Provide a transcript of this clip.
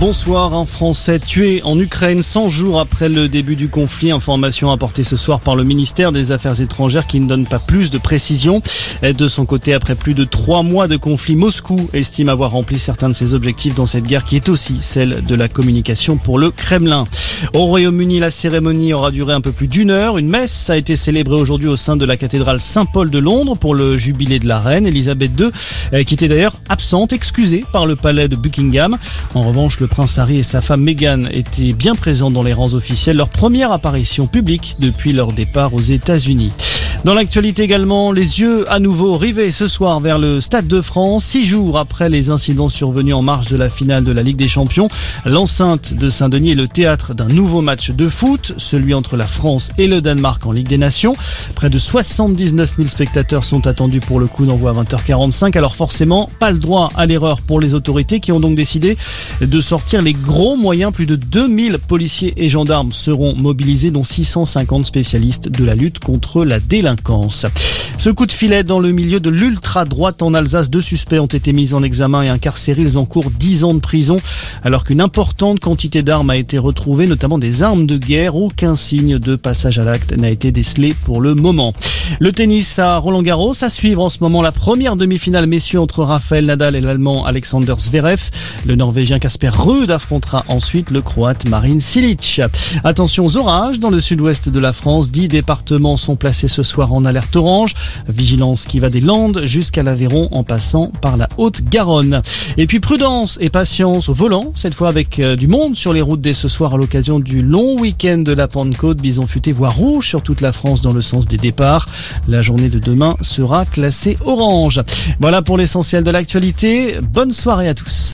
Bonsoir, un Français tué en Ukraine 100 jours après le début du conflit. Information apportée ce soir par le ministère des Affaires étrangères qui ne donne pas plus de précisions. De son côté, après plus de trois mois de conflit, Moscou estime avoir rempli certains de ses objectifs dans cette guerre qui est aussi celle de la communication pour le Kremlin. Au Royaume-Uni, la cérémonie aura duré un peu plus d'une heure. Une messe a été célébrée aujourd'hui au sein de la cathédrale Saint-Paul de Londres pour le jubilé de la reine Elisabeth II, qui était d'ailleurs absente, excusée par le palais de Buckingham. En revanche, le prince Harry et sa femme Meghan étaient bien présents dans les rangs officiels, leur première apparition publique depuis leur départ aux États-Unis. Dans l'actualité également, les yeux à nouveau rivés ce soir vers le Stade de France. Six jours après les incidents survenus en marge de la finale de la Ligue des Champions, l'enceinte de Saint-Denis est le théâtre d'un nouveau match de foot, celui entre la France et le Danemark en Ligue des Nations. Près de 79 000 spectateurs sont attendus pour le coup d'envoi à 20h45. Alors forcément, pas le droit à l'erreur pour les autorités qui ont donc décidé de sortir les gros moyens. Plus de 2000 policiers et gendarmes seront mobilisés, dont 650 spécialistes de la lutte contre la délinquance. Ce coup de filet dans le milieu de l'ultra-droite en Alsace, deux suspects ont été mis en examen et incarcérés. Ils encourent 10 ans de prison alors qu'une importante quantité d'armes a été retrouvée, notamment des armes de guerre. Aucun signe de passage à l'acte n'a été décelé pour le moment. Le tennis à Roland Garros, à suivre en ce moment la première demi-finale messieurs entre Rafael Nadal et l'Allemand Alexander Zverev. Le Norvégien Casper Ruud affrontera ensuite le Croate Marin Silic. Attention aux orages dans le sud-ouest de la France. Dix départements sont placés ce soir en alerte orange. Vigilance qui va des Landes jusqu'à l'Aveyron en passant par la Haute-Garonne. Et puis prudence et patience au volant, cette fois avec euh, du monde sur les routes dès ce soir à l'occasion du long week-end de la Pentecôte. Bison futé voire rouge sur toute la France dans le sens des départs. La journée de demain sera classée orange. Voilà pour l'essentiel de l'actualité. Bonne soirée à tous.